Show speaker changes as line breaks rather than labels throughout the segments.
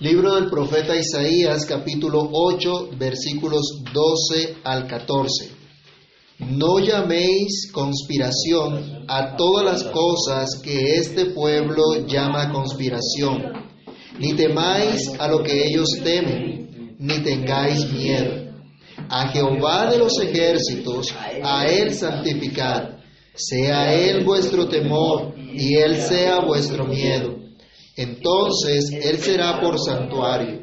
Libro del profeta Isaías, capítulo 8, versículos 12 al 14. No llaméis conspiración a todas las cosas que este pueblo llama conspiración, ni temáis a lo que ellos temen, ni tengáis miedo. A Jehová de los ejércitos, a Él santificad, sea Él vuestro temor, y Él sea vuestro miedo entonces él será por santuario,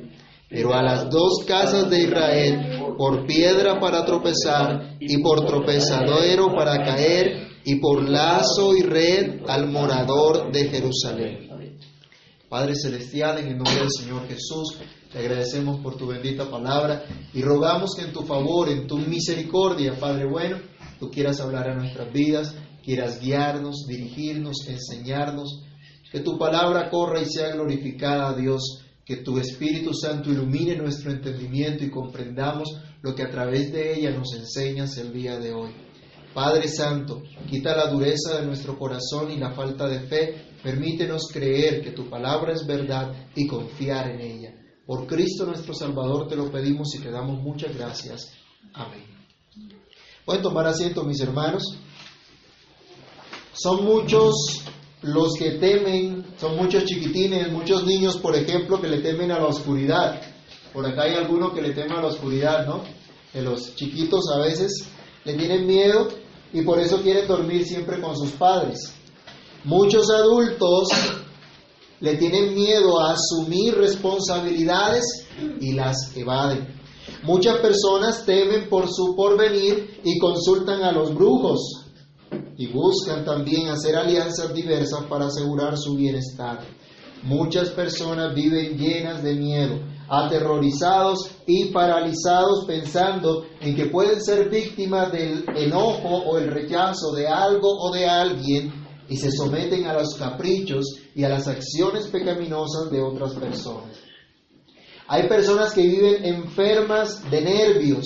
pero a las dos casas de Israel por piedra para tropezar y por tropezadero para caer y por lazo y red al morador de Jerusalén. Padre Celestial, en el nombre del Señor Jesús, te agradecemos por tu bendita palabra y rogamos que en tu favor, en tu misericordia, Padre bueno, tú quieras hablar a nuestras vidas, quieras guiarnos, dirigirnos, enseñarnos que tu palabra corra y sea glorificada, Dios. Que tu Espíritu Santo ilumine nuestro entendimiento y comprendamos lo que a través de ella nos enseñas el día de hoy. Padre Santo, quita la dureza de nuestro corazón y la falta de fe. Permítenos creer que tu palabra es verdad y confiar en ella. Por Cristo nuestro Salvador te lo pedimos y te damos muchas gracias. Amén. Pueden tomar asiento, mis hermanos. Son muchos los que temen, son muchos chiquitines, muchos niños, por ejemplo, que le temen a la oscuridad. Por acá hay alguno que le teme a la oscuridad, ¿no? Que los chiquitos a veces le tienen miedo y por eso quieren dormir siempre con sus padres. Muchos adultos le tienen miedo a asumir responsabilidades y las evaden. Muchas personas temen por su porvenir y consultan a los brujos, y buscan también hacer alianzas diversas para asegurar su bienestar. Muchas personas viven llenas de miedo, aterrorizados y paralizados pensando en que pueden ser víctimas del enojo o el rechazo de algo o de alguien y se someten a los caprichos y a las acciones pecaminosas de otras personas. Hay personas que viven enfermas de nervios,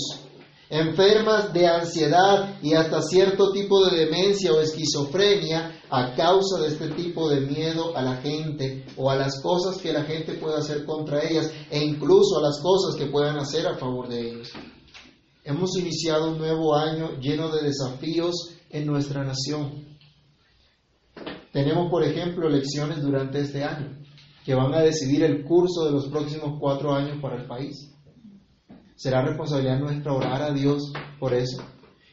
enfermas de ansiedad y hasta cierto tipo de demencia o esquizofrenia a causa de este tipo de miedo a la gente o a las cosas que la gente puede hacer contra ellas e incluso a las cosas que puedan hacer a favor de ellos. Hemos iniciado un nuevo año lleno de desafíos en nuestra nación. Tenemos, por ejemplo, elecciones durante este año que van a decidir el curso de los próximos cuatro años para el país. Será responsabilidad nuestra orar a Dios por eso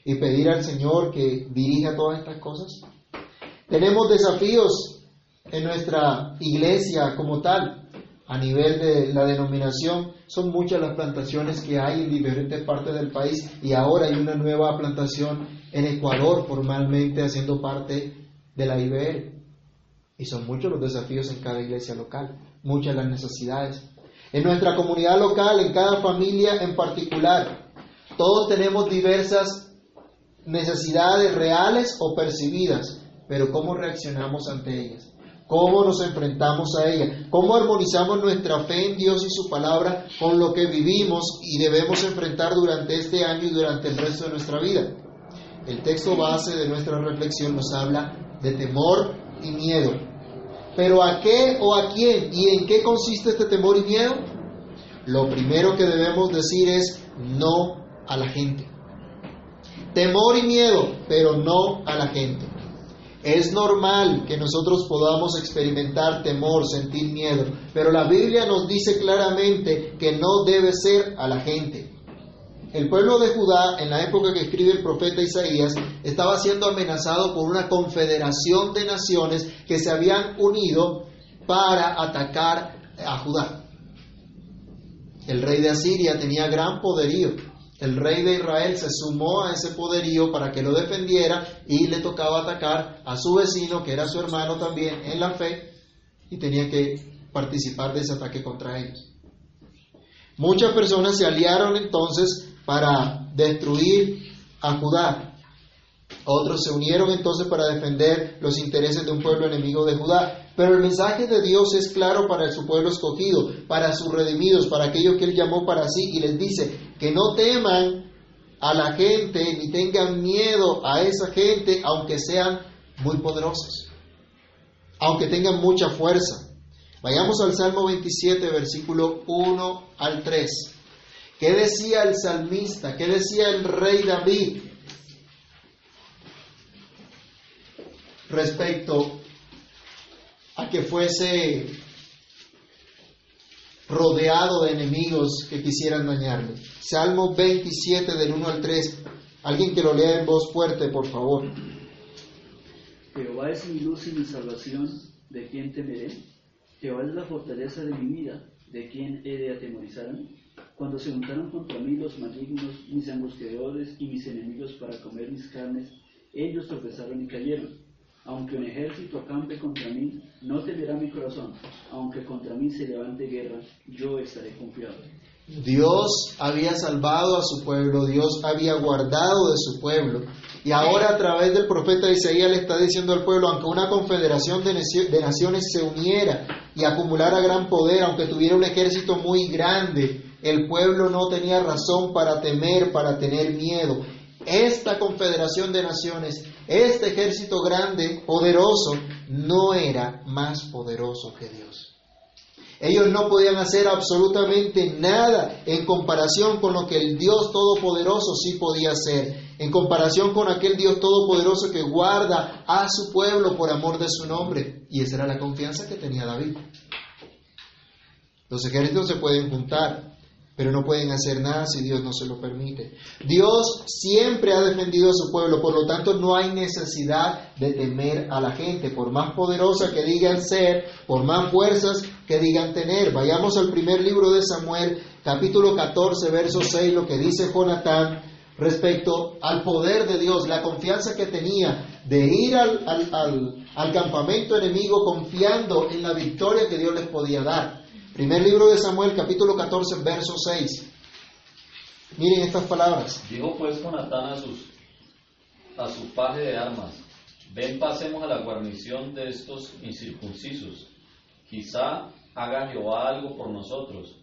y pedir al Señor que dirija todas estas cosas. Tenemos desafíos en nuestra iglesia como tal, a nivel de la denominación. Son muchas las plantaciones que hay en diferentes partes del país y ahora hay una nueva plantación en Ecuador formalmente haciendo parte de la IBR. Y son muchos los desafíos en cada iglesia local, muchas las necesidades en nuestra comunidad local, en cada familia en particular. Todos tenemos diversas necesidades reales o percibidas, pero ¿cómo reaccionamos ante ellas? ¿Cómo nos enfrentamos a ellas? ¿Cómo armonizamos nuestra fe en Dios y su palabra con lo que vivimos y debemos enfrentar durante este año y durante el resto de nuestra vida? El texto base de nuestra reflexión nos habla de temor y miedo, pero ¿a qué o a quién y en qué consiste este temor y miedo? Lo primero que debemos decir es no a la gente. Temor y miedo, pero no a la gente. Es normal que nosotros podamos experimentar temor, sentir miedo, pero la Biblia nos dice claramente que no debe ser a la gente. El pueblo de Judá, en la época que escribe el profeta Isaías, estaba siendo amenazado por una confederación de naciones que se habían unido para atacar a Judá. El rey de Asiria tenía gran poderío. El rey de Israel se sumó a ese poderío para que lo defendiera y le tocaba atacar a su vecino, que era su hermano también en la fe, y tenía que participar de ese ataque contra ellos. Muchas personas se aliaron entonces para destruir a Judá. Otros se unieron entonces para defender los intereses de un pueblo enemigo de Judá. Pero el mensaje de Dios es claro para su pueblo escogido, para sus redimidos, para aquellos que Él llamó para sí y les dice que no teman a la gente ni tengan miedo a esa gente, aunque sean muy poderosos, aunque tengan mucha fuerza, Vayamos al Salmo 27, versículo 1 al 3. ¿Qué decía el salmista? ¿Qué decía el rey David respecto a que fuese rodeado de enemigos que quisieran dañarle? Salmo 27 del 1 al 3. Alguien que lo lea en voz fuerte, por favor.
Jehová es mi luz y mi salvación, ¿de quién temeré? Jehová es la fortaleza de mi vida, ¿de quién he de atemorizarme? Cuando se juntaron contra mí los malignos, mis angustiadores y mis enemigos para comer mis carnes, ellos tropezaron y cayeron. Aunque un ejército acampe contra mí, no temerá mi corazón. Aunque contra mí se levante guerra, yo estaré confiado.
Dios había salvado a su pueblo, Dios había guardado de su pueblo. Y ahora a través del profeta Isaías le está diciendo al pueblo, aunque una confederación de naciones se uniera y acumulara gran poder, aunque tuviera un ejército muy grande, el pueblo no tenía razón para temer, para tener miedo. Esta confederación de naciones, este ejército grande, poderoso, no era más poderoso que Dios. Ellos no podían hacer absolutamente nada en comparación con lo que el Dios Todopoderoso sí podía hacer, en comparación con aquel Dios Todopoderoso que guarda a su pueblo por amor de su nombre. Y esa era la confianza que tenía David. Los ejércitos se pueden juntar, pero no pueden hacer nada si Dios no se lo permite. Dios siempre ha defendido a su pueblo, por lo tanto no hay necesidad de temer a la gente, por más poderosa que digan ser, por más fuerzas que digan tener. Vayamos al primer libro de Samuel, capítulo 14, verso 6, lo que dice Jonatán respecto al poder de Dios, la confianza que tenía de ir al, al, al campamento enemigo confiando en la victoria que Dios les podía dar. Primer libro de Samuel, capítulo 14, verso 6. Miren estas palabras.
Dijo pues Jonatán a, sus, a su paje de armas, ven pasemos a la guarnición de estos incircuncisos. Quizá haga Jehová algo por nosotros,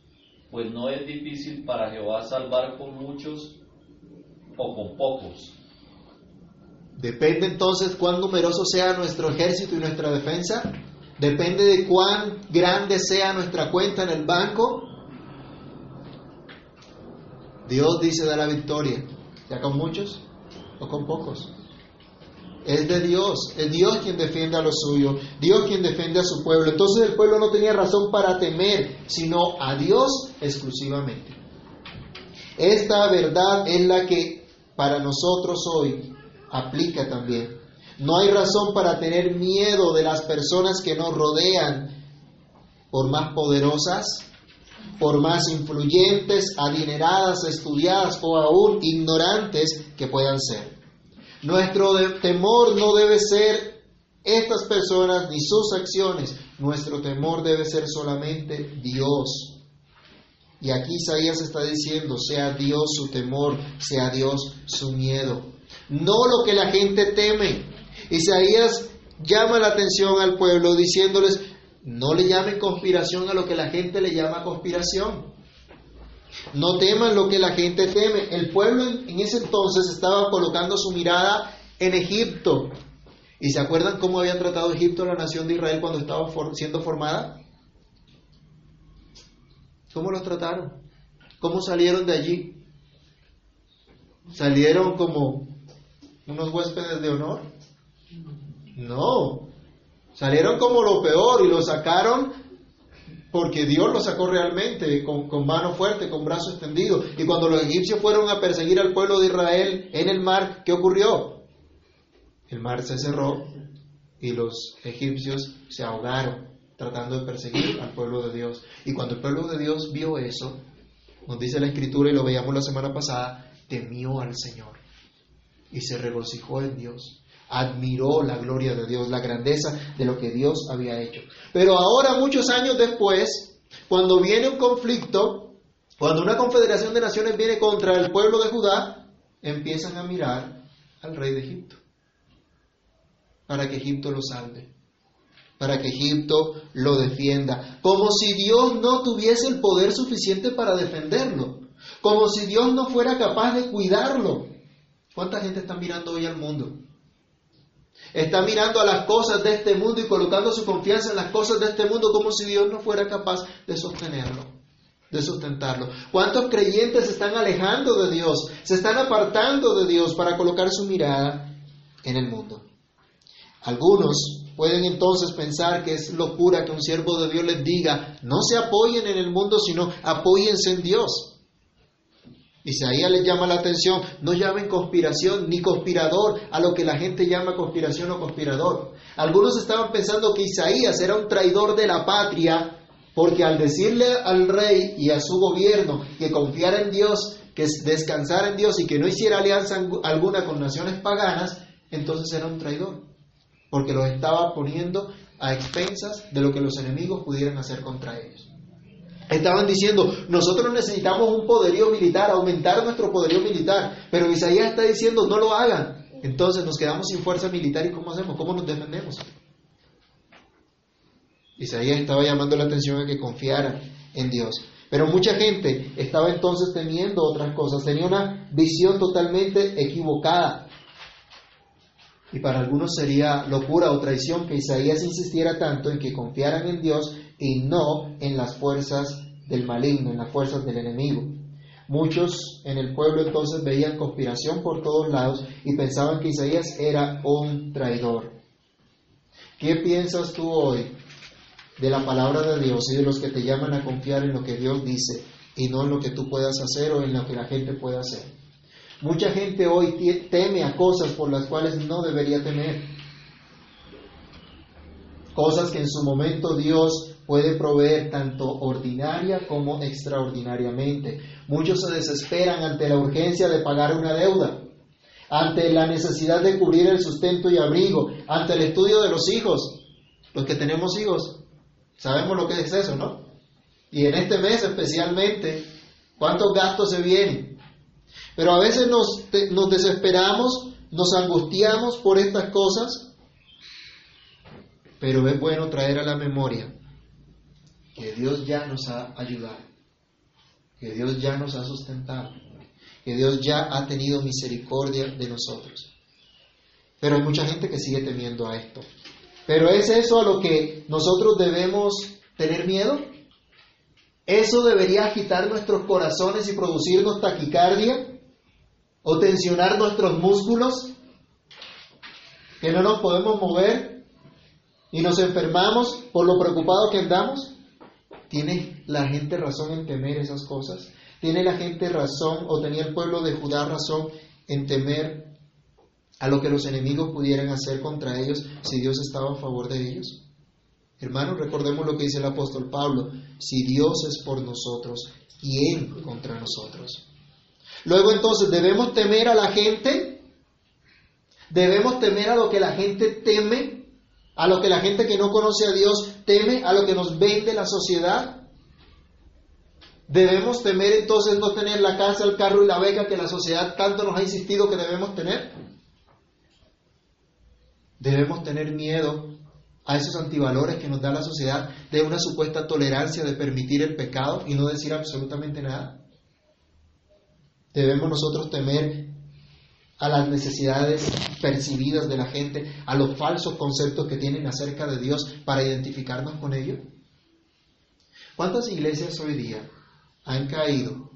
pues no es difícil para Jehová salvar con muchos o con pocos.
Depende entonces cuán numeroso sea nuestro ejército y nuestra defensa Depende de cuán grande sea nuestra cuenta en el banco. Dios dice da la victoria, ya con muchos o con pocos. Es de Dios, es Dios quien defiende a los suyos, Dios quien defiende a su pueblo. Entonces el pueblo no tenía razón para temer, sino a Dios exclusivamente. Esta verdad es la que para nosotros hoy aplica también. No hay razón para tener miedo de las personas que nos rodean, por más poderosas, por más influyentes, adineradas, estudiadas o aún ignorantes que puedan ser. Nuestro temor no debe ser estas personas ni sus acciones, nuestro temor debe ser solamente Dios. Y aquí Isaías está diciendo, sea Dios su temor, sea Dios su miedo. No lo que la gente teme, Isaías llama la atención al pueblo diciéndoles, no le llamen conspiración a lo que la gente le llama conspiración. No teman lo que la gente teme. El pueblo en ese entonces estaba colocando su mirada en Egipto. ¿Y se acuerdan cómo habían tratado Egipto a la nación de Israel cuando estaba siendo formada? ¿Cómo los trataron? ¿Cómo salieron de allí? ¿Salieron como unos huéspedes de honor? No, salieron como lo peor y lo sacaron porque Dios lo sacó realmente con, con, mano fuerte, con brazo extendido. Y cuando los egipcios fueron a perseguir al pueblo de Israel en el mar, ¿qué ocurrió? El mar se cerró y los egipcios se ahogaron tratando de perseguir al pueblo de Dios. Y cuando el pueblo de Dios vio eso, nos dice la escritura y lo veíamos la semana pasada, temió al Señor y se regocijó en Dios admiró la gloria de Dios, la grandeza de lo que Dios había hecho. Pero ahora, muchos años después, cuando viene un conflicto, cuando una confederación de naciones viene contra el pueblo de Judá, empiezan a mirar al rey de Egipto, para que Egipto lo salve, para que Egipto lo defienda, como si Dios no tuviese el poder suficiente para defenderlo, como si Dios no fuera capaz de cuidarlo. ¿Cuánta gente está mirando hoy al mundo? Está mirando a las cosas de este mundo y colocando su confianza en las cosas de este mundo como si Dios no fuera capaz de sostenerlo, de sustentarlo. ¿Cuántos creyentes se están alejando de Dios? Se están apartando de Dios para colocar su mirada en el mundo. Algunos pueden entonces pensar que es locura que un siervo de Dios les diga, no se apoyen en el mundo, sino apóyense en Dios. Isaías les llama la atención, no llamen conspiración ni conspirador a lo que la gente llama conspiración o conspirador. Algunos estaban pensando que Isaías era un traidor de la patria porque al decirle al rey y a su gobierno que confiara en Dios, que descansara en Dios y que no hiciera alianza alguna con naciones paganas, entonces era un traidor, porque los estaba poniendo a expensas de lo que los enemigos pudieran hacer contra ellos. Estaban diciendo, nosotros necesitamos un poderío militar, aumentar nuestro poderío militar, pero Isaías está diciendo, no lo hagan. Entonces nos quedamos sin fuerza militar y ¿cómo hacemos? ¿Cómo nos defendemos? Isaías estaba llamando la atención a que confiaran en Dios. Pero mucha gente estaba entonces temiendo otras cosas, tenía una visión totalmente equivocada. Y para algunos sería locura o traición que Isaías insistiera tanto en que confiaran en Dios y no en las fuerzas del maligno, en las fuerzas del enemigo. Muchos en el pueblo entonces veían conspiración por todos lados y pensaban que Isaías era un traidor. ¿Qué piensas tú hoy de la palabra de Dios y de los que te llaman a confiar en lo que Dios dice y no en lo que tú puedas hacer o en lo que la gente pueda hacer? Mucha gente hoy teme a cosas por las cuales no debería temer. Cosas que en su momento Dios puede proveer tanto ordinaria como extraordinariamente. Muchos se desesperan ante la urgencia de pagar una deuda, ante la necesidad de cubrir el sustento y abrigo, ante el estudio de los hijos. Los que tenemos hijos, sabemos lo que es eso, ¿no? Y en este mes especialmente, ¿cuántos gastos se vienen? Pero a veces nos, nos desesperamos, nos angustiamos por estas cosas, pero es bueno traer a la memoria que Dios ya nos ha ayudado, que Dios ya nos ha sustentado, que Dios ya ha tenido misericordia de nosotros. Pero hay mucha gente que sigue temiendo a esto. Pero ¿es eso a lo que nosotros debemos tener miedo? ¿Eso debería agitar nuestros corazones y producirnos taquicardia? ¿O tensionar nuestros músculos? ¿Que no nos podemos mover? ¿Y nos enfermamos por lo preocupado que andamos? ¿Tiene la gente razón en temer esas cosas? ¿Tiene la gente razón o tenía el pueblo de Judá razón en temer a lo que los enemigos pudieran hacer contra ellos si Dios estaba a favor de ellos? Hermanos, recordemos lo que dice el apóstol Pablo, si Dios es por nosotros, ¿quién contra nosotros? Luego entonces, ¿debemos temer a la gente? ¿Debemos temer a lo que la gente teme? A lo que la gente que no conoce a Dios teme, a lo que nos vende la sociedad. Debemos temer entonces no tener la casa, el carro y la beca que la sociedad tanto nos ha insistido que debemos tener. Debemos tener miedo a esos antivalores que nos da la sociedad de una supuesta tolerancia de permitir el pecado y no decir absolutamente nada. Debemos nosotros temer a las necesidades percibidas de la gente, a los falsos conceptos que tienen acerca de Dios para identificarnos con ellos? ¿Cuántas iglesias hoy día han caído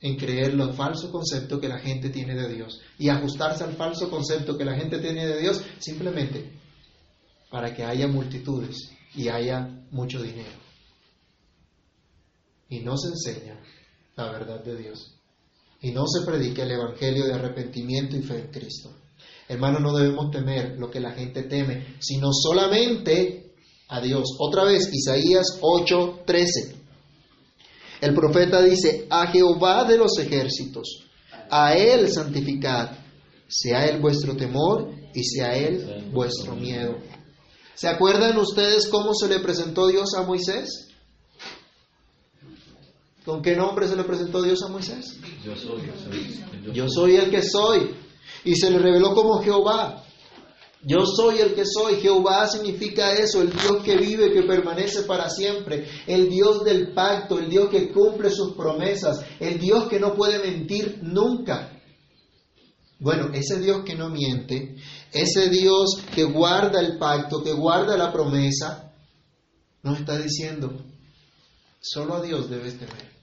en creer los falsos conceptos que la gente tiene de Dios y ajustarse al falso concepto que la gente tiene de Dios simplemente para que haya multitudes y haya mucho dinero? Y no se enseña la verdad de Dios y no se predique el Evangelio de arrepentimiento y fe en Cristo. Hermanos, no debemos temer lo que la gente teme, sino solamente a Dios. Otra vez, Isaías 8:13. El profeta dice, a Jehová de los ejércitos, a Él santificad, sea Él vuestro temor y sea Él vuestro miedo. ¿Se acuerdan ustedes cómo se le presentó Dios a Moisés? ¿Con qué nombre se le presentó Dios a Moisés?
Yo soy,
yo soy el que soy. Y se le reveló como Jehová. Yo soy el que soy. Jehová significa eso, el Dios que vive, que permanece para siempre, el Dios del pacto, el Dios que cumple sus promesas, el Dios que no puede mentir nunca. Bueno, ese Dios que no miente, ese Dios que guarda el pacto, que guarda la promesa, nos está diciendo, solo a Dios debes temer.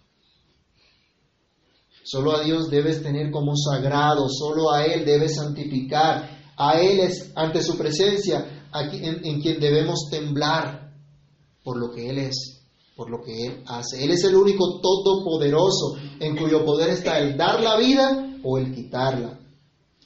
Solo a Dios debes tener como sagrado, solo a Él debes santificar. A Él es ante su presencia en, en quien debemos temblar por lo que Él es, por lo que Él hace. Él es el único todopoderoso en cuyo poder está el dar la vida o el quitarla,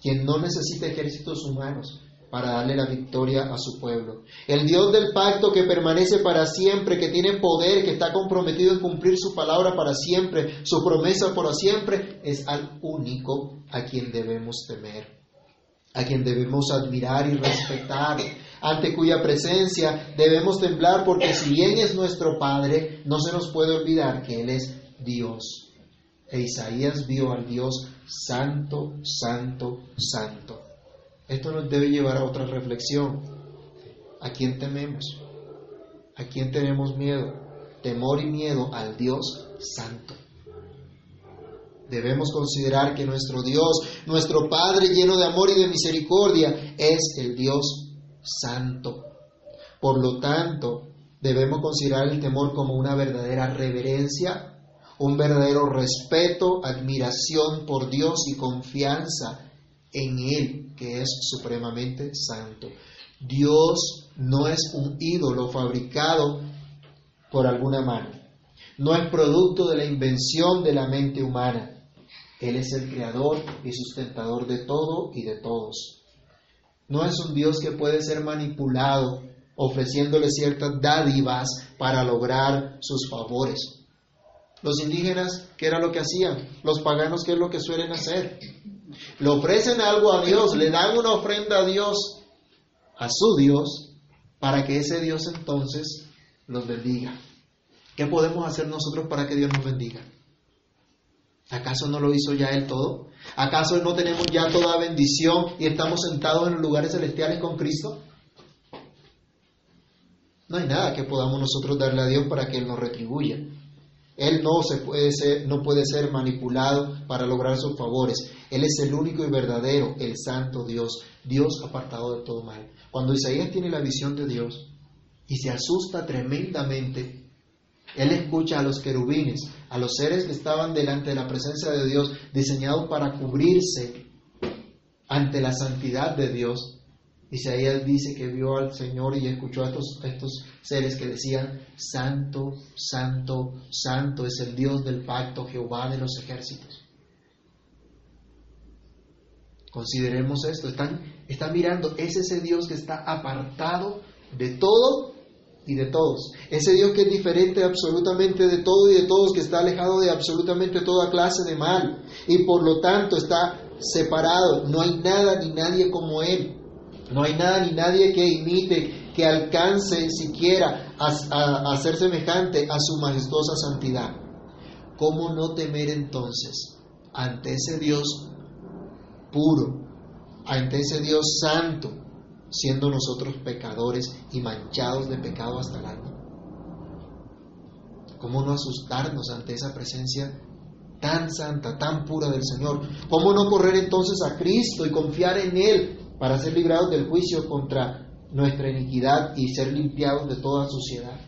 quien no necesita ejércitos humanos, para darle la victoria a su pueblo. El Dios del pacto que permanece para siempre, que tiene poder, que está comprometido en cumplir su palabra para siempre, su promesa para siempre, es al único a quien debemos temer, a quien debemos admirar y respetar, ante cuya presencia debemos temblar, porque si bien es nuestro Padre, no se nos puede olvidar que Él es Dios. E Isaías vio al Dios santo, santo, santo. Esto nos debe llevar a otra reflexión. ¿A quién tememos? ¿A quién tenemos miedo? Temor y miedo al Dios Santo. Debemos considerar que nuestro Dios, nuestro Padre lleno de amor y de misericordia, es el Dios Santo. Por lo tanto, debemos considerar el temor como una verdadera reverencia, un verdadero respeto, admiración por Dios y confianza en Él, que es supremamente santo. Dios no es un ídolo fabricado por alguna mano, no es producto de la invención de la mente humana. Él es el creador y sustentador de todo y de todos. No es un Dios que puede ser manipulado ofreciéndole ciertas dádivas para lograr sus favores. Los indígenas, ¿qué era lo que hacían? Los paganos, ¿qué es lo que suelen hacer? Le ofrecen algo a Dios, le dan una ofrenda a Dios, a su Dios, para que ese Dios entonces los bendiga. ¿Qué podemos hacer nosotros para que Dios nos bendiga? ¿Acaso no lo hizo ya Él todo? ¿Acaso no tenemos ya toda bendición y estamos sentados en los lugares celestiales con Cristo? No hay nada que podamos nosotros darle a Dios para que Él nos retribuya. Él no, se puede ser, no puede ser manipulado para lograr sus favores. Él es el único y verdadero, el santo Dios, Dios apartado de todo mal. Cuando Isaías tiene la visión de Dios y se asusta tremendamente, él escucha a los querubines, a los seres que estaban delante de la presencia de Dios, diseñados para cubrirse ante la santidad de Dios, Isaías dice que vio al Señor y escuchó a estos, seres que decían, Santo, Santo, Santo es el Dios del pacto, Jehová de los ejércitos. Consideremos esto, están, están mirando, es ese Dios que está apartado de todo y de todos. Ese Dios que es diferente absolutamente de todo y de todos, que está alejado de absolutamente toda clase de mal y por lo tanto está separado. No hay nada ni nadie como Él. No hay nada ni nadie que imite, que alcance siquiera a, ser semejante a su majestuosa santidad. ¿Cómo no temer entonces ante ese Dios puro, ante ese Dios santo, siendo nosotros pecadores y manchados de pecado hasta el alma? ¿Cómo no asustarnos ante esa presencia tan santa, tan pura del Señor? ¿Cómo no correr entonces a Cristo y confiar en Él para ser librados del juicio contra nuestra iniquidad y ser limpiados de toda suciedad.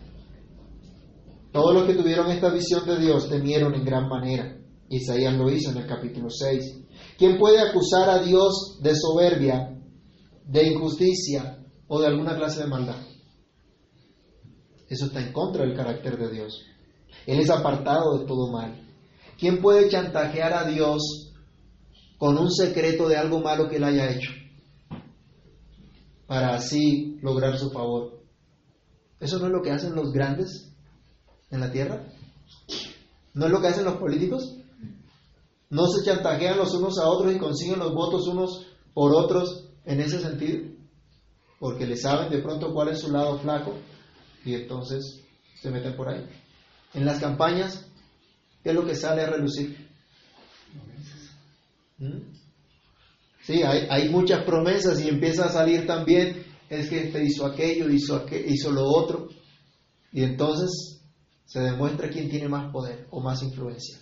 Todos los que tuvieron esta visión de Dios temieron en gran manera. Isaías lo hizo en el capítulo 6. ¿Quién puede acusar a Dios de soberbia, de injusticia o de alguna clase de maldad? Eso está en contra del carácter de Dios. Él es apartado de todo mal. ¿Quién puede chantajear a Dios con un secreto de algo malo que él haya hecho? Para así lograr su favor. ¿Eso no es lo que hacen los grandes en la tierra? ¿No es lo que hacen los políticos? ¿No se chantajean los unos a otros y consiguen los votos unos por otros en ese sentido? Porque le saben de pronto cuál es su lado flaco y entonces se meten por ahí. En las campañas, ¿qué es lo que sale a relucir? ¿Mm? Sí, hay, muchas promesas y empieza a salir también, es que este hizo aquello, hizo, hizo lo otro. Y entonces se demuestra quién tiene más poder o más influencia.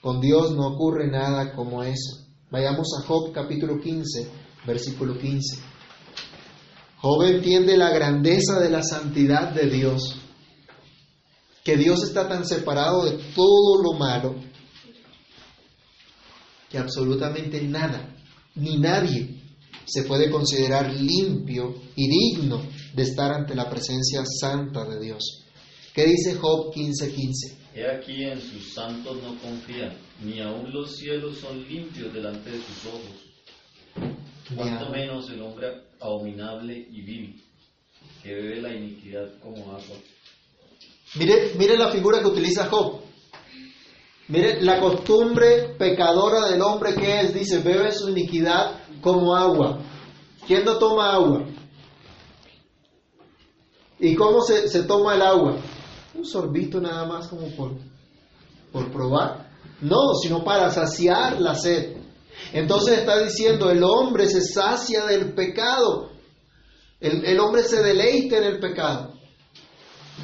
Con Dios no ocurre nada como eso. Vayamos a Job capítulo 15, versículo 15. Job entiende la grandeza de la santidad de Dios, que Dios está tan separado de todo lo malo que absolutamente nada, ni nadie se puede considerar limpio y digno de estar ante la presencia santa de Dios. ¿Qué dice Job 15:15?
He aquí en sus santos no confía, ni aun los cielos son limpios delante de sus ojos. Cuanto menos el hombre abominable y vil, que bebe la iniquidad como agua.
Mire, mire la figura que utiliza Job. Mire la costumbre pecadora del hombre que es, dice, bebe su iniquidad como agua. ¿Quién no toma agua? ¿Y cómo se, se toma el agua? Un sorbito nada más como por, por probar. No, sino para saciar la sed. Entonces está diciendo, el hombre se sacia del pecado. El, el hombre se deleita en el pecado.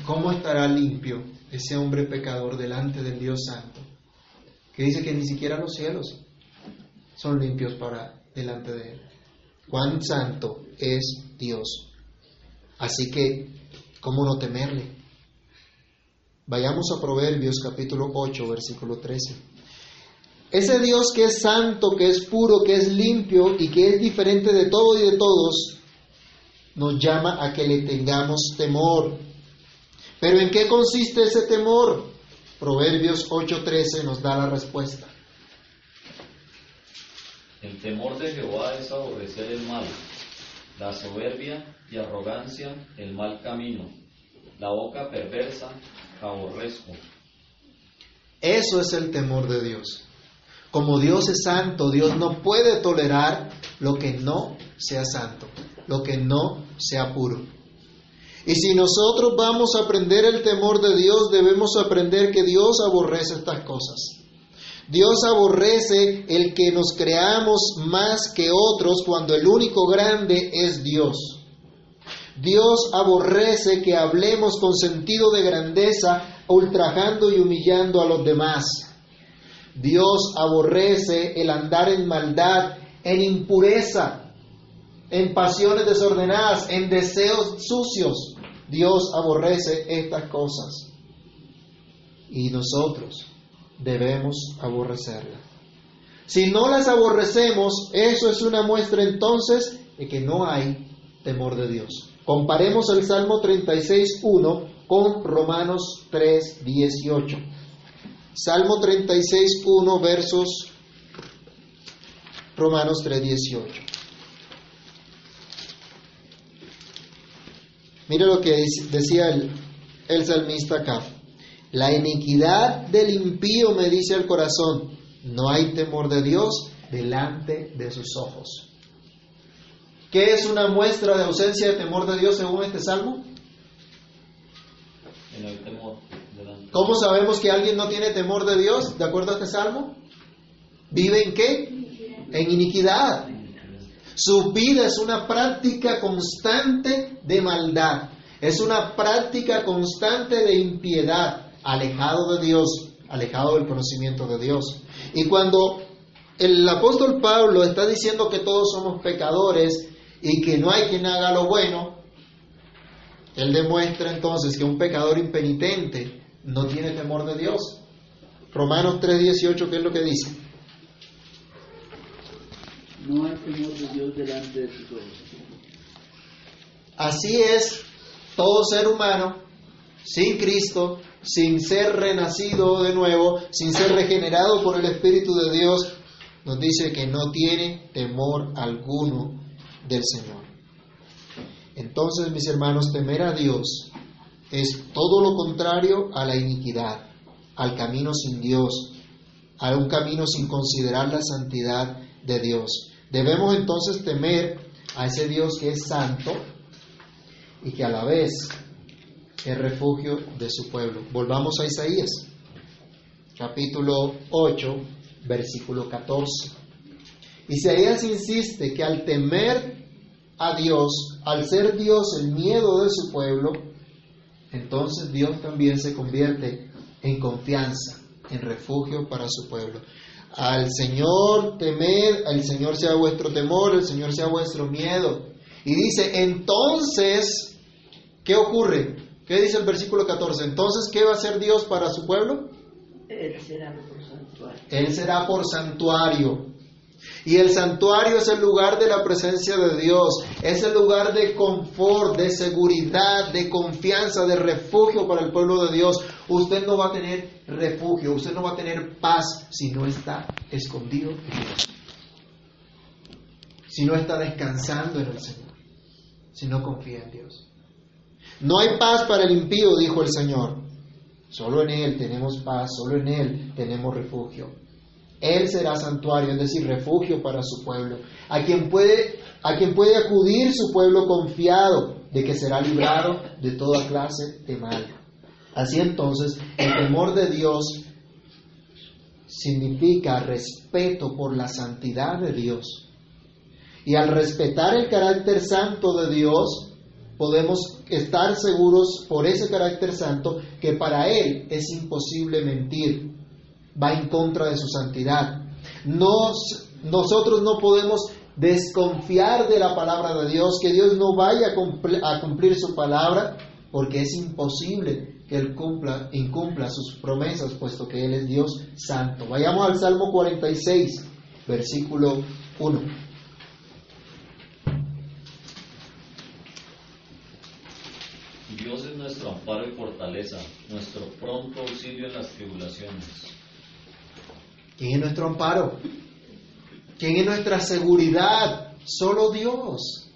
¿Cómo estará limpio ese hombre pecador delante del Dios Santo? Que dice que ni siquiera los cielos son limpios para delante de Él. Cuán santo es Dios. Así que, ¿cómo no temerle? Vayamos a Proverbios capítulo 8, versículo 13. Ese Dios que es santo, que es puro, que es limpio y que es diferente de todo y de todos, nos llama a que le tengamos temor. Pero ¿en qué consiste ese temor? Proverbios 8:13 nos da la respuesta.
El temor de Jehová es aborrecer el mal, la soberbia y arrogancia, el mal camino, la boca perversa, aborrezco.
Eso es el temor de Dios. Como Dios es santo, Dios no puede tolerar lo que no sea santo, lo que no sea puro. Y si nosotros vamos a aprender el temor de Dios, debemos aprender que Dios aborrece estas cosas. Dios aborrece el que nos creamos más que otros cuando el único grande es Dios. Dios aborrece que hablemos con sentido de grandeza, ultrajando y humillando a los demás. Dios aborrece el andar en maldad, en impureza, en pasiones desordenadas, en deseos sucios. Dios aborrece estas cosas. Y nosotros debemos aborrecerlas. Si no las aborrecemos, eso es una muestra entonces de que no hay temor de Dios. Comparemos el Salmo 36.1 con Romanos 3.18. Salmo 36.1 versos Romanos 3.18. Mire lo que decía el, el salmista acá. La iniquidad del impío me dice al corazón, no hay temor de Dios delante de sus ojos. ¿Qué es una muestra de ausencia de temor de Dios según este salmo?
En el temor delante.
¿Cómo sabemos que alguien no tiene temor de Dios de acuerdo a este salmo? ¿Vive en qué? En iniquidad. Su vida es una práctica constante de maldad. Es una práctica constante de impiedad, alejado de Dios, alejado del conocimiento de Dios. Y cuando el apóstol Pablo está diciendo que todos somos pecadores y que no hay quien haga lo bueno, él demuestra entonces que un pecador impenitente no tiene temor de Dios. Romanos 3:18, ¿qué es lo que dice?
No hay temor de Dios delante de sus ojos.
Así es todo ser humano sin Cristo, sin ser renacido de nuevo, sin ser regenerado por el Espíritu de Dios, nos dice que no tiene temor alguno del Señor. Entonces, mis hermanos, temer a Dios es todo lo contrario a la iniquidad, al camino sin Dios, a un camino sin considerar la santidad de Dios. Debemos entonces temer a ese Dios que es santo y que a la vez es refugio de su pueblo. Volvamos a Isaías, capítulo 8, versículo 14. Isaías insiste que al temer a Dios, al ser Dios el miedo de su pueblo, entonces Dios también se convierte en confianza, en refugio para su pueblo. Al Señor temed, el Señor sea vuestro temor, el Señor sea vuestro miedo. Y dice, entonces, ¿qué ocurre? ¿Qué dice el versículo 14? Entonces, ¿qué va a hacer Dios para su pueblo?
Él será por santuario.
Él será por santuario. Y el santuario es el lugar de la presencia de Dios, es el lugar de confort, de seguridad, de confianza, de refugio para el pueblo de Dios. Usted no va a tener refugio, usted no va a tener paz si no está escondido en Dios, si no está descansando en el Señor, si no confía en Dios. No hay paz para el impío, dijo el Señor. Solo en Él tenemos paz, solo en Él tenemos refugio. Él será santuario, es decir, refugio para su pueblo, a quien puede, a quien puede acudir su pueblo confiado de que será librado de toda clase de mal. Así entonces, el temor de Dios significa respeto por la santidad de Dios. Y al respetar el carácter santo de Dios, podemos estar seguros por ese carácter santo que para Él es imposible mentir, va en contra de su santidad. Nos, nosotros no podemos desconfiar de la palabra de Dios, que Dios no vaya a cumplir, a cumplir su palabra, porque es imposible que Él cumpla, incumpla sus promesas, puesto que Él es Dios santo. Vayamos al Salmo 46, versículo 1.
Dios es nuestro amparo y fortaleza, nuestro pronto auxilio en las tribulaciones.
¿Quién es nuestro amparo? ¿Quién es nuestra seguridad? Solo Dios.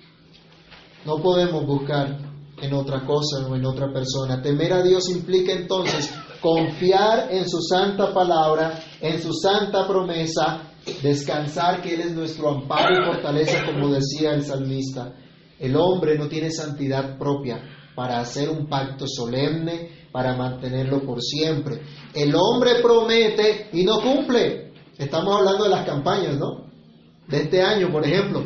No podemos buscar en otra cosa o en otra persona. Temer a Dios implica entonces confiar en su santa palabra, en su santa promesa, descansar que Él es nuestro amparo y fortaleza, como decía el salmista. El hombre no tiene santidad propia para hacer un pacto solemne, para mantenerlo por siempre. El hombre promete y no cumple. Estamos hablando de las campañas, ¿no? De este año, por ejemplo.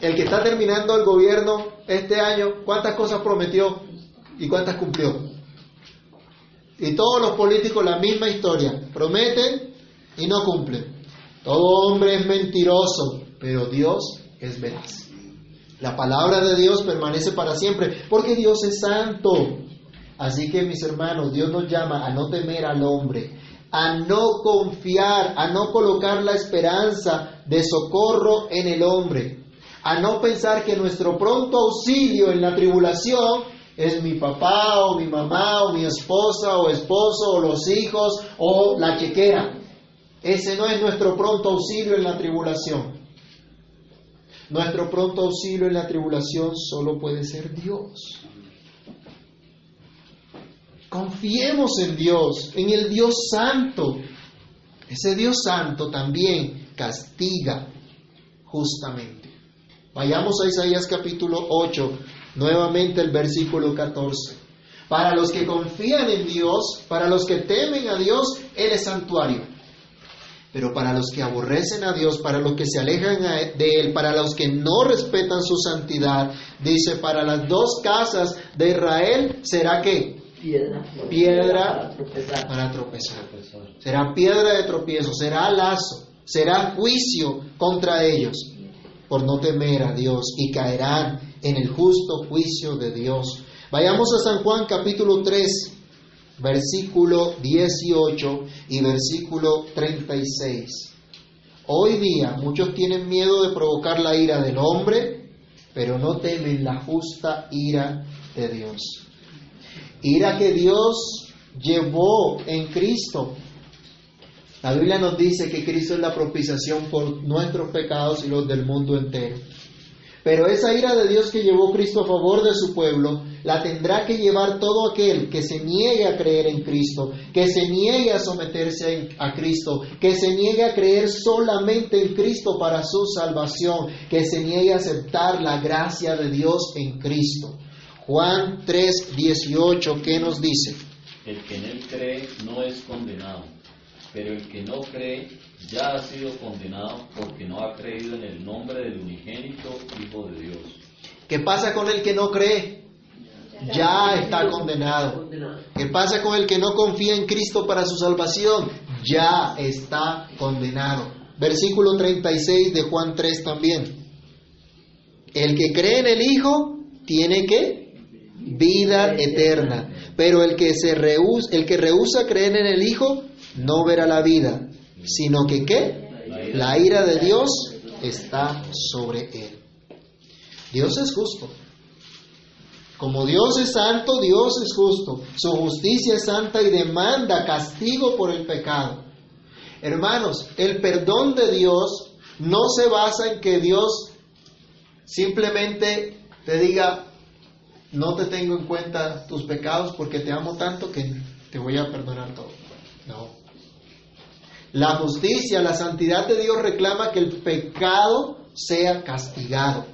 El que está terminando el gobierno este año, ¿cuántas cosas prometió y cuántas cumplió? Y todos los políticos la misma historia. Prometen y no cumplen. Todo hombre es mentiroso, pero Dios es veraz. La palabra de Dios permanece para siempre, porque Dios es santo. Así que mis hermanos, Dios nos llama a no temer al hombre, a no confiar, a no colocar la esperanza de socorro en el hombre, a no pensar que nuestro pronto auxilio en la tribulación es mi papá o mi mamá o mi esposa o esposo o los hijos o la chequera. Ese no es nuestro pronto auxilio en la tribulación. Nuestro pronto auxilio en la tribulación solo puede ser Dios. Confiemos en Dios, en el Dios santo. Ese Dios santo también castiga justamente. Vayamos a Isaías capítulo 8, nuevamente el versículo 14. Para los que confían en Dios, para los que temen a Dios, Él es santuario. Pero para los que aborrecen a Dios, para los que se alejan de Él, para los que no respetan su santidad, dice, para las dos casas de Israel será que
Piedra.
piedra
Para tropezar.
para tropezar. Será piedra de tropiezo, será lazo, será juicio contra ellos por no temer a Dios y caerán en el justo juicio de Dios. Vayamos a San Juan capítulo 3, versículo 18 y versículo 36. Hoy día muchos tienen miedo de provocar la ira del hombre, pero no temen la justa ira de Dios. Ira que Dios llevó en Cristo. La Biblia nos dice que Cristo es la propiciación por nuestros pecados y los del mundo entero. Pero esa ira de Dios que llevó Cristo a favor de su pueblo, la tendrá que llevar todo aquel que se niegue a creer en Cristo, que se niegue a someterse a Cristo, que se niegue a creer solamente en Cristo para su salvación, que se niegue a aceptar la gracia de Dios en Cristo. Juan 3, 18, ¿qué nos dice?
El que en él cree no es condenado, pero el que no cree ya ha sido condenado porque no ha creído en el nombre del unigénito Hijo de Dios.
¿Qué pasa con el que no cree? Ya está condenado. ¿Qué pasa con el que no confía en Cristo para su salvación? ya está condenado. Versículo 36 de Juan 3 también. El que cree en el Hijo tiene que vida eterna, pero el que se rehúsa, el que rehúsa creer en el Hijo no verá la vida, sino que qué? La ira de Dios está sobre él. Dios es justo. Como Dios es santo, Dios es justo. Su justicia es santa y demanda castigo por el pecado. Hermanos, el perdón de Dios no se basa en que Dios simplemente te diga, no te tengo en cuenta tus pecados porque te amo tanto que te voy a perdonar todo. No. La justicia, la santidad de Dios reclama que el pecado sea castigado.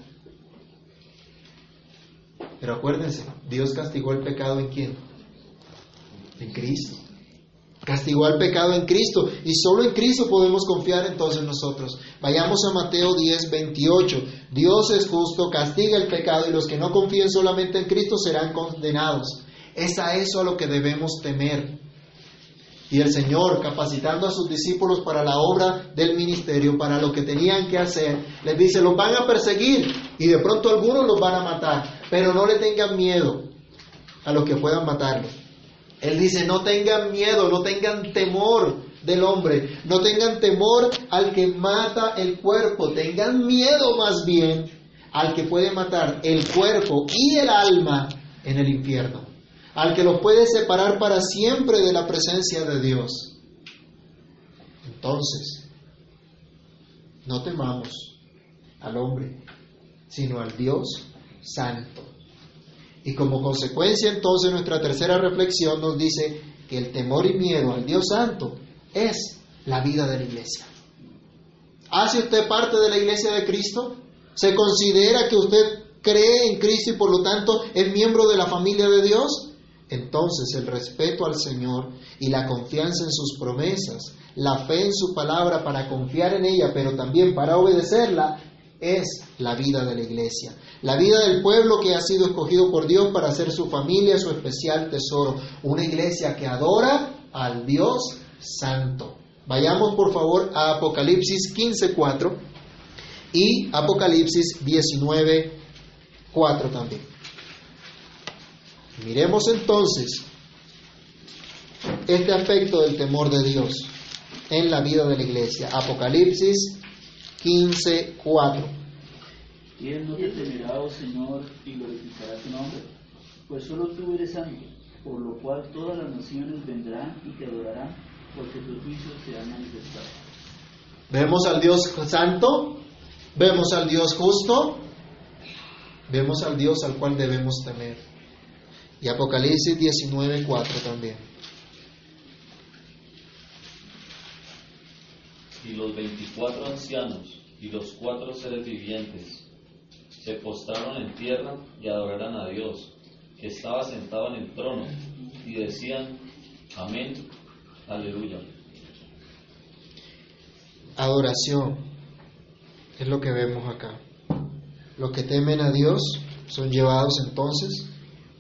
Pero acuérdense, Dios castigó el pecado en quién? En Cristo. Castigó al pecado en Cristo y solo en Cristo podemos confiar entonces nosotros. Vayamos a Mateo 10, 28. Dios es justo, castiga el pecado y los que no confíen solamente en Cristo serán condenados. Es a eso a lo que debemos temer. Y el Señor, capacitando a sus discípulos para la obra del ministerio, para lo que tenían que hacer, les dice, los van a perseguir y de pronto algunos los van a matar, pero no le tengan miedo a los que puedan matarlos. Él dice, no tengan miedo, no tengan temor del hombre, no tengan temor al que mata el cuerpo, tengan miedo más bien al que puede matar el cuerpo y el alma en el infierno, al que los puede separar para siempre de la presencia de Dios. Entonces, no temamos al hombre, sino al Dios santo. Y como consecuencia entonces nuestra tercera reflexión nos dice que el temor y miedo al Dios Santo es la vida de la iglesia. ¿Hace usted parte de la iglesia de Cristo? ¿Se considera que usted cree en Cristo y por lo tanto es miembro de la familia de Dios? Entonces el respeto al Señor y la confianza en sus promesas, la fe en su palabra para confiar en ella, pero también para obedecerla, es la vida de la iglesia. La vida del pueblo que ha sido escogido por Dios para ser su familia, su especial tesoro. Una iglesia que adora al Dios santo. Vayamos por favor a Apocalipsis 15.4 y Apocalipsis 19.4 también. Miremos entonces este aspecto del temor de Dios en la vida de la iglesia. Apocalipsis 15.4.
Y él no te temerá, oh Señor, y glorificará tu nombre, pues solo tú eres santo, por lo cual todas las naciones vendrán y te adorarán, porque tus juicios se han manifestado.
Vemos al Dios santo, vemos al Dios justo, vemos al Dios al cual debemos temer. Y Apocalipsis 19.4 también.
Y los veinticuatro ancianos y los cuatro seres vivientes se postraron en tierra y adoraron a Dios, que estaba sentado en el trono, y decían, Amén, aleluya.
Adoración es lo que vemos acá. Los que temen a Dios son llevados entonces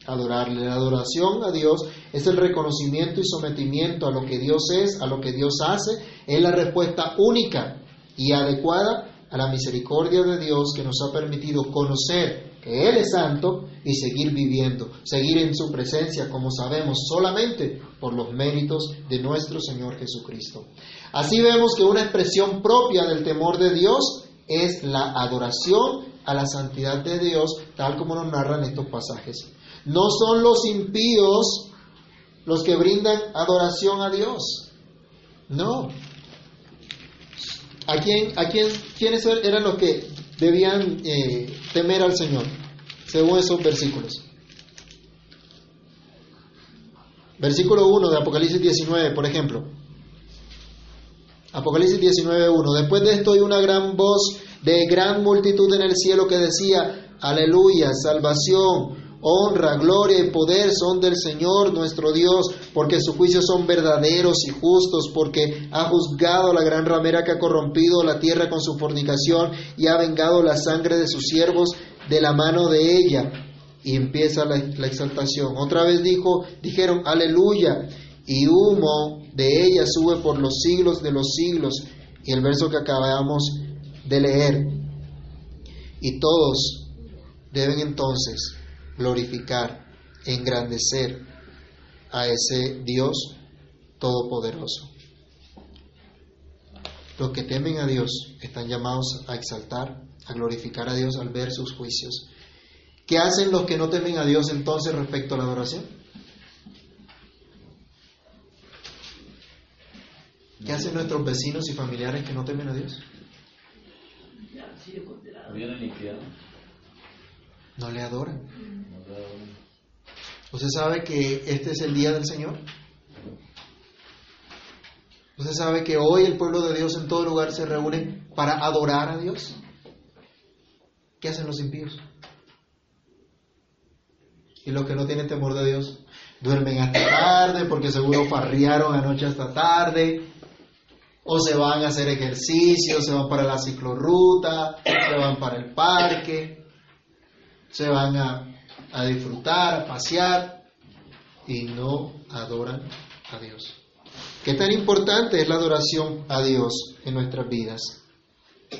adorarle. La adoración a Dios es el reconocimiento y sometimiento a lo que Dios es, a lo que Dios hace. Es la respuesta única y adecuada a la misericordia de Dios que nos ha permitido conocer que Él es santo y seguir viviendo, seguir en su presencia, como sabemos, solamente por los méritos de nuestro Señor Jesucristo. Así vemos que una expresión propia del temor de Dios es la adoración a la santidad de Dios, tal como nos narran estos pasajes. No son los impíos los que brindan adoración a Dios. No, ¿A quién, a quién, quiénes eran los que debían eh, temer al Señor? Según esos versículos. Versículo 1 de Apocalipsis 19, por ejemplo. Apocalipsis 19, 1. Después de esto hay una gran voz de gran multitud en el cielo que decía, aleluya, salvación, honra, gloria y poder son del Señor nuestro Dios, porque sus juicios son verdaderos y justos, porque ha juzgado la gran ramera que ha corrompido la tierra con su fornicación y ha vengado la sangre de sus siervos de la mano de ella. Y empieza la, la exaltación. Otra vez dijo, dijeron, aleluya. y humo de ella sube por los siglos de los siglos. Y el verso que acabamos de leer. Y todos deben entonces glorificar, engrandecer a ese Dios todopoderoso. Los que temen a Dios están llamados a exaltar, a glorificar a Dios al ver sus juicios. ¿Qué hacen los que no temen a Dios entonces respecto a la adoración? ¿Qué hacen nuestros vecinos y familiares que no temen a Dios? No le adoran. ¿Usted sabe que este es el día del Señor? ¿Usted sabe que hoy el pueblo de Dios en todo lugar se reúne para adorar a Dios? ¿Qué hacen los impíos? Y los que no tienen temor de Dios duermen hasta tarde porque seguro farriaron anoche hasta tarde. O se van a hacer ejercicio, se van para la ciclorruta, se van para el parque, se van a, a disfrutar, a pasear y no adoran a Dios. ¿Qué tan importante es la adoración a Dios en nuestras vidas?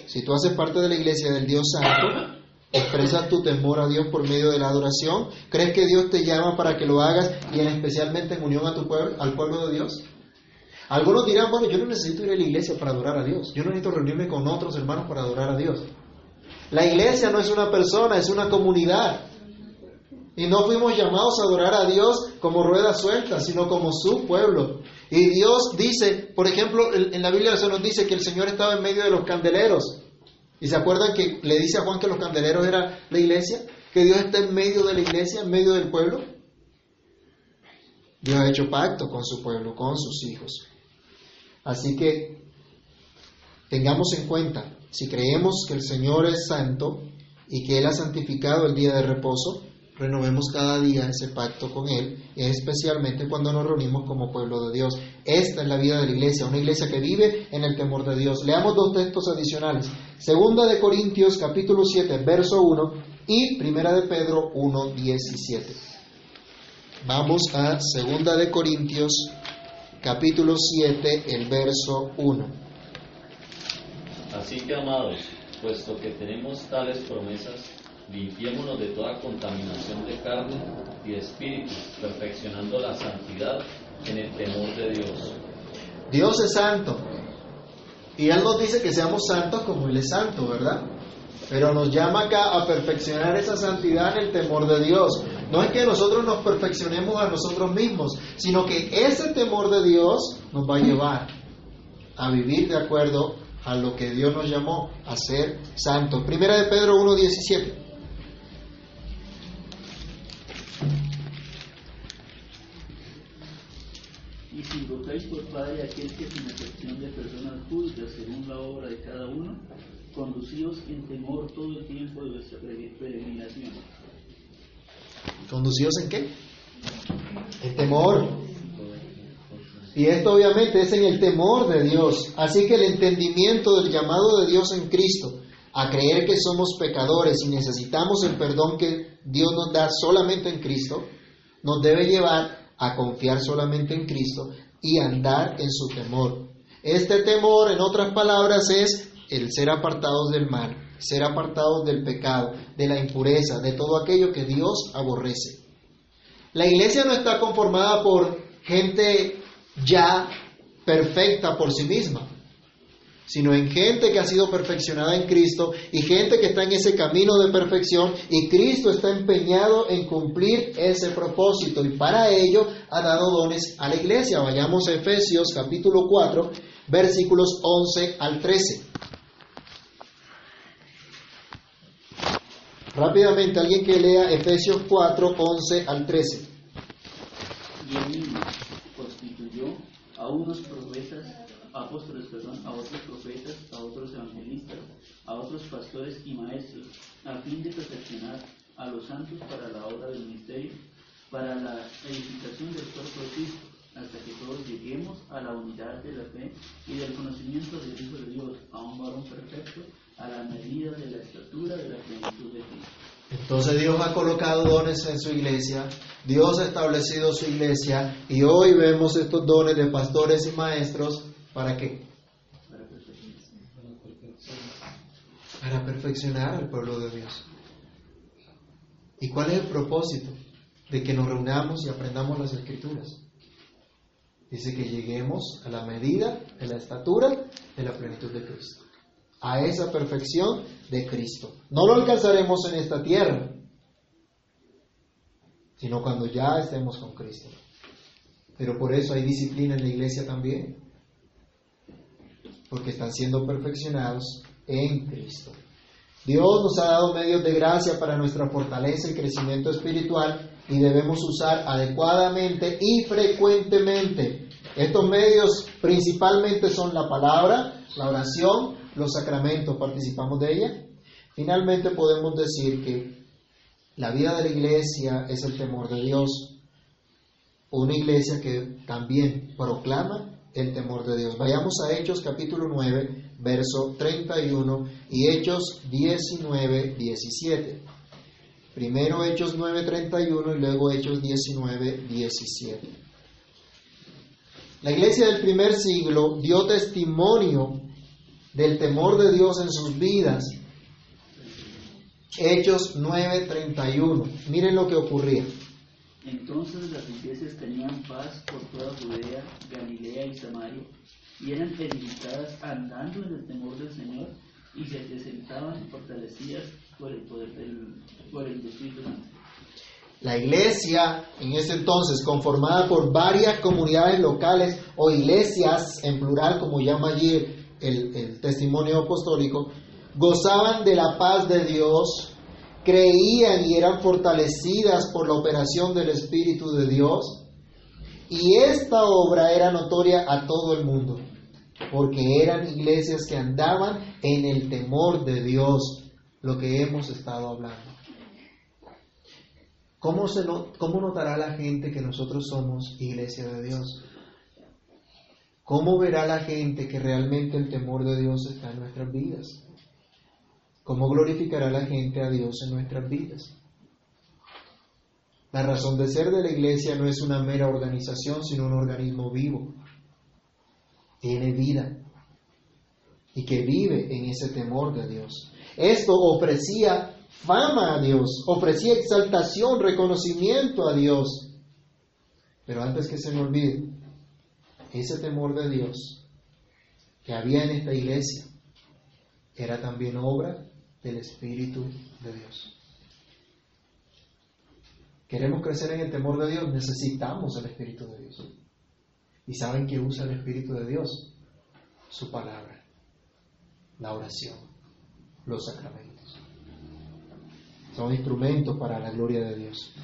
Si tú haces parte de la iglesia del Dios Santo, expresas tu temor a Dios por medio de la adoración, ¿crees que Dios te llama para que lo hagas y en especialmente en unión a tu pueblo, al pueblo de Dios? Algunos dirán, bueno, yo no necesito ir a la iglesia para adorar a Dios, yo no necesito reunirme con otros hermanos para adorar a Dios. La iglesia no es una persona, es una comunidad. Y no fuimos llamados a adorar a Dios como rueda suelta, sino como su pueblo. Y Dios dice, por ejemplo, en la Biblia se nos dice que el Señor estaba en medio de los candeleros. ¿Y se acuerdan que le dice a Juan que los candeleros era la iglesia? Que Dios está en medio de la iglesia, en medio del pueblo. Dios ha hecho pacto con su pueblo, con sus hijos. Así que tengamos en cuenta, si creemos que el Señor es santo y que Él ha santificado el día de reposo, renovemos cada día ese pacto con Él, especialmente cuando nos reunimos como pueblo de Dios. Esta es la vida de la iglesia, una iglesia que vive en el temor de Dios. Leamos dos textos adicionales. Segunda de Corintios capítulo 7, verso 1 y Primera de Pedro 1, 17. Vamos a Segunda de Corintios capítulo 7, el verso 1.
Así que, amados, puesto que tenemos tales promesas, limpiémonos de toda contaminación de carne y espíritu, perfeccionando la santidad en el temor de Dios.
Dios es santo. Y Él nos dice que seamos santos como Él es santo, ¿verdad? Pero nos llama acá a perfeccionar esa santidad en el temor de Dios. No es que nosotros nos perfeccionemos a nosotros mismos, sino que ese temor de Dios nos va a llevar a vivir de acuerdo a lo que Dios nos llamó a ser santos. Primera de Pedro 1.17.
Y si invocáis por Padre aquel que sin excepción de personas juzga según la obra de cada uno, conducíos en temor todo el tiempo de vuestra pere- peregrinación.
¿Conducidos en qué? En temor. Y esto obviamente es en el temor de Dios. Así que el entendimiento del llamado de Dios en Cristo, a creer que somos pecadores y necesitamos el perdón que Dios nos da solamente en Cristo, nos debe llevar a confiar solamente en Cristo y andar en su temor. Este temor, en otras palabras, es el ser apartados del mal, ser apartados del pecado, de la impureza, de todo aquello que Dios aborrece. La iglesia no está conformada por gente ya perfecta por sí misma, sino en gente que ha sido perfeccionada en Cristo y gente que está en ese camino de perfección y Cristo está empeñado en cumplir ese propósito y para ello ha dado dones a la iglesia. Vayamos a Efesios capítulo 4, versículos 11 al 13. Rápidamente, alguien que lea Efesios 4, 11 al 13.
Y él mismo constituyó a unos profetas, apóstoles, perdón, a otros profetas, a otros evangelistas, a otros pastores y maestros, a fin de perfeccionar a los santos para la obra del ministerio, para la edificación del cuerpo de Cristo, hasta que todos lleguemos a la unidad de la fe y del conocimiento del Hijo de Dios, a un varón perfecto, a la medida de la estatura de la plenitud de Cristo.
Entonces Dios ha colocado dones en su iglesia, Dios ha establecido su iglesia y hoy vemos estos dones de pastores y maestros para qué? Para perfeccionar al pueblo de Dios. ¿Y cuál es el propósito de que nos reunamos y aprendamos las escrituras? Dice que lleguemos a la medida, de la estatura de la plenitud de Cristo. A esa perfección de Cristo. No lo alcanzaremos en esta tierra, sino cuando ya estemos con Cristo. Pero por eso hay disciplina en la iglesia también, porque están siendo perfeccionados en Cristo. Dios nos ha dado medios de gracia para nuestra fortaleza y crecimiento espiritual y debemos usar adecuadamente y frecuentemente. Estos medios principalmente son la palabra, la oración, los sacramentos, participamos de ella. Finalmente podemos decir que la vida de la iglesia es el temor de Dios, una iglesia que también proclama el temor de Dios. Vayamos a Hechos capítulo 9, verso 31 y Hechos 19, 17. Primero Hechos 9, 31 y luego Hechos 19, 17. La iglesia del primer siglo dio testimonio del temor de Dios en sus vidas. Hechos 9, 31. Miren lo que ocurría.
Entonces las iglesias tenían paz por toda Judea, Galilea y Samaria, y eran edificadas andando en el temor del Señor y se presentaban fortalecidas por el poder del por el Espíritu Santo.
La iglesia, en ese entonces, conformada por varias comunidades locales o iglesias en plural, como llama allí el, el testimonio apostólico, gozaban de la paz de Dios, creían y eran fortalecidas por la operación del Espíritu de Dios. Y esta obra era notoria a todo el mundo, porque eran iglesias que andaban en el temor de Dios, lo que hemos estado hablando. ¿Cómo, se no- ¿Cómo notará la gente que nosotros somos iglesia de Dios? ¿Cómo verá la gente que realmente el temor de Dios está en nuestras vidas? ¿Cómo glorificará la gente a Dios en nuestras vidas? La razón de ser de la iglesia no es una mera organización, sino un organismo vivo. Tiene vida y que vive en ese temor de Dios. Esto ofrecía fama a Dios, ofrecía exaltación, reconocimiento a Dios. Pero antes que se me olvide, ese temor de Dios que había en esta iglesia era también obra del Espíritu de Dios. Queremos crecer en el temor de Dios, necesitamos el Espíritu de Dios. ¿Y saben qué usa el Espíritu de Dios? Su palabra, la oración, los sacramentos. Son instrumentos para la gloria de Dios.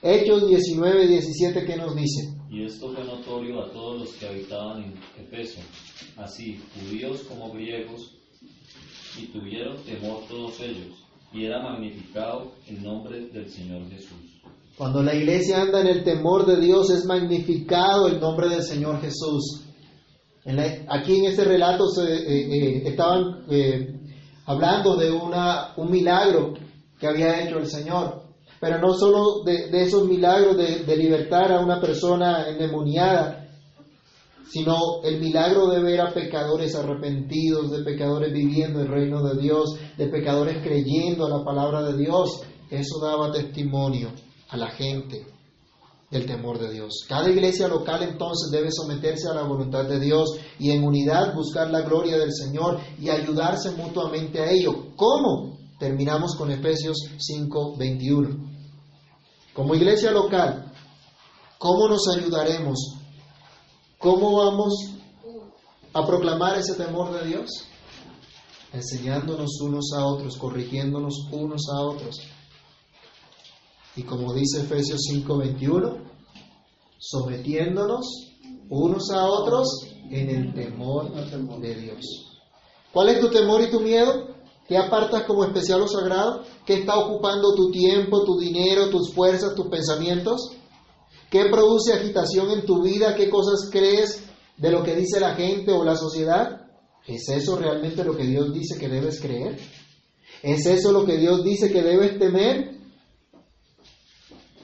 Hechos 19, 17, ¿qué nos dice?
Y esto fue notorio a todos los que habitaban en Efeso, así judíos como griegos, y tuvieron temor todos ellos, y era magnificado el nombre del Señor Jesús.
Cuando la iglesia anda en el temor de Dios es magnificado el nombre del Señor Jesús. Aquí en este relato se, eh, eh, estaban eh, hablando de una, un milagro que había hecho el Señor, pero no solo de, de esos milagros de, de libertar a una persona endemoniada, sino el milagro de ver a pecadores arrepentidos, de pecadores viviendo el reino de Dios, de pecadores creyendo a la palabra de Dios. Eso daba testimonio a la gente del temor de Dios. Cada iglesia local entonces debe someterse a la voluntad de Dios y en unidad buscar la gloria del Señor y ayudarse mutuamente a ello. ¿Cómo? Terminamos con Efesios 5, 21. Como iglesia local, ¿cómo nos ayudaremos? ¿Cómo vamos a proclamar ese temor de Dios? Enseñándonos unos a otros, corrigiéndonos unos a otros. Y como dice Efesios 5:21, sometiéndonos unos a otros en el temor de Dios. ¿Cuál es tu temor y tu miedo? ¿Qué apartas como especial o sagrado? ¿Qué está ocupando tu tiempo, tu dinero, tus fuerzas, tus pensamientos? ¿Qué produce agitación en tu vida? ¿Qué cosas crees de lo que dice la gente o la sociedad? ¿Es eso realmente lo que Dios dice que debes creer? ¿Es eso lo que Dios dice que debes temer?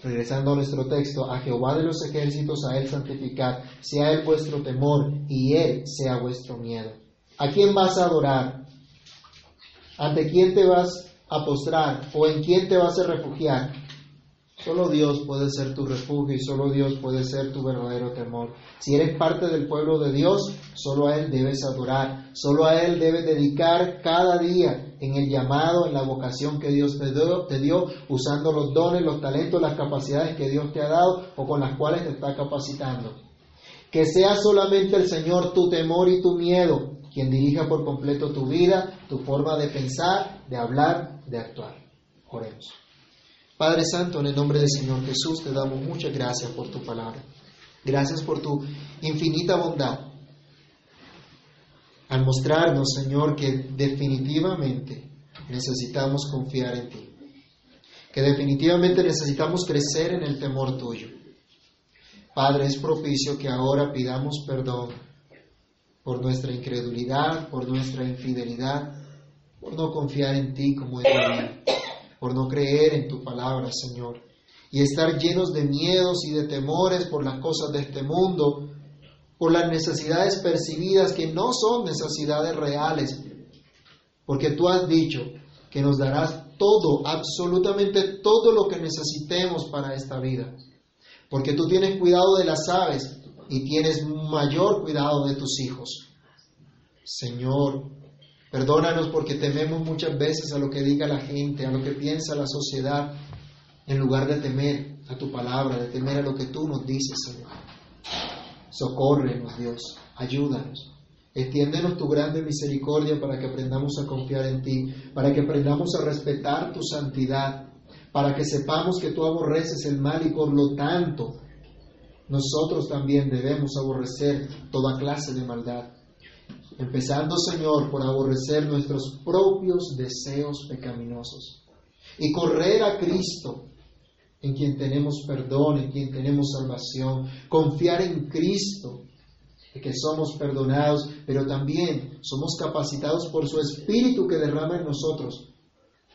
Regresando a nuestro texto, a Jehová de los ejércitos, a Él santificar, sea Él vuestro temor y Él sea vuestro miedo. ¿A quién vas a adorar? ¿Ante quién te vas a postrar? ¿O en quién te vas a refugiar? Solo Dios puede ser tu refugio y solo Dios puede ser tu verdadero temor. Si eres parte del pueblo de Dios, solo a Él debes adorar, solo a Él debes dedicar cada día en el llamado, en la vocación que Dios te dio, te dio, usando los dones, los talentos, las capacidades que Dios te ha dado o con las cuales te está capacitando. Que sea solamente el Señor tu temor y tu miedo quien dirija por completo tu vida, tu forma de pensar, de hablar, de actuar. Oremos. Padre Santo, en el nombre del Señor Jesús, te damos muchas gracias por tu palabra. Gracias por tu infinita bondad. Al mostrarnos, Señor, que definitivamente necesitamos confiar en ti. Que definitivamente necesitamos crecer en el temor tuyo. Padre, es propicio que ahora pidamos perdón por nuestra incredulidad, por nuestra infidelidad, por no confiar en ti como es debido por no creer en tu palabra, Señor, y estar llenos de miedos y de temores por las cosas de este mundo, por las necesidades percibidas que no son necesidades reales, porque tú has dicho que nos darás todo, absolutamente todo lo que necesitemos para esta vida, porque tú tienes cuidado de las aves y tienes mayor cuidado de tus hijos. Señor, Perdónanos porque tememos muchas veces a lo que diga la gente, a lo que piensa la sociedad, en lugar de temer a tu palabra, de temer a lo que tú nos dices, Señor. Socórrenos, Dios, ayúdanos. Extiéndenos tu grande misericordia para que aprendamos a confiar en ti, para que aprendamos a respetar tu santidad, para que sepamos que tú aborreces el mal y por lo tanto nosotros también debemos aborrecer toda clase de maldad. Empezando, Señor, por aborrecer nuestros propios deseos pecaminosos y correr a Cristo, en quien tenemos perdón, en quien tenemos salvación, confiar en Cristo, que somos perdonados, pero también somos capacitados por su Espíritu que derrama en nosotros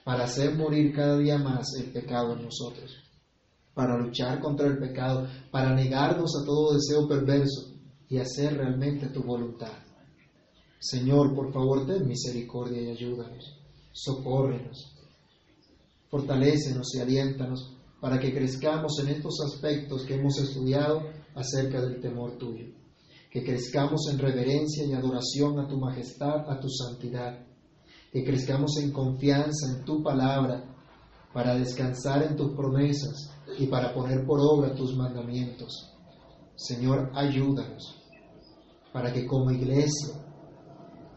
para hacer morir cada día más el pecado en nosotros, para luchar contra el pecado, para negarnos a todo deseo perverso y hacer realmente tu voluntad. Señor, por favor, ten misericordia y ayúdanos, socórrenos, fortalécenos y aliéntanos para que crezcamos en estos aspectos que hemos estudiado acerca del temor tuyo, que crezcamos en reverencia y adoración a tu majestad, a tu santidad, que crezcamos en confianza en tu palabra para descansar en tus promesas y para poner por obra tus mandamientos. Señor, ayúdanos para que como iglesia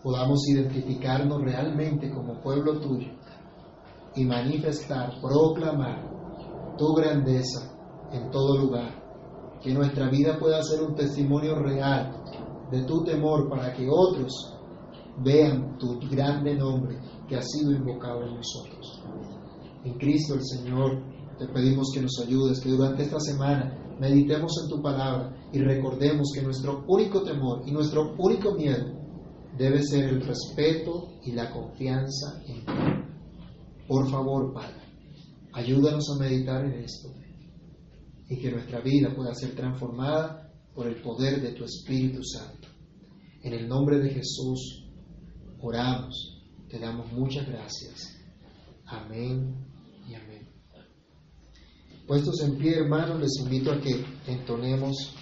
podamos identificarnos realmente como pueblo tuyo y manifestar, proclamar tu grandeza en todo lugar. Que nuestra vida pueda ser un testimonio real de tu temor para que otros vean tu grande nombre que ha sido invocado en nosotros. En Cristo el Señor te pedimos que nos ayudes, que durante esta semana meditemos en tu palabra y recordemos que nuestro único temor y nuestro único miedo debe ser el respeto y la confianza en ti. Por favor, Padre, ayúdanos a meditar en esto y que nuestra vida pueda ser transformada por el poder de tu Espíritu Santo. En el nombre de Jesús oramos, te damos muchas gracias. Amén y amén. Puestos en pie, hermanos, les invito a que entonemos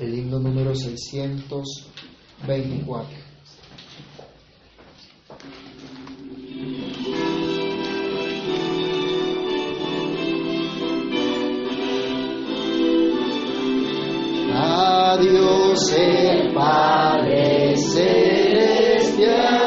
el himno número 624. Dios el Padre Celestial.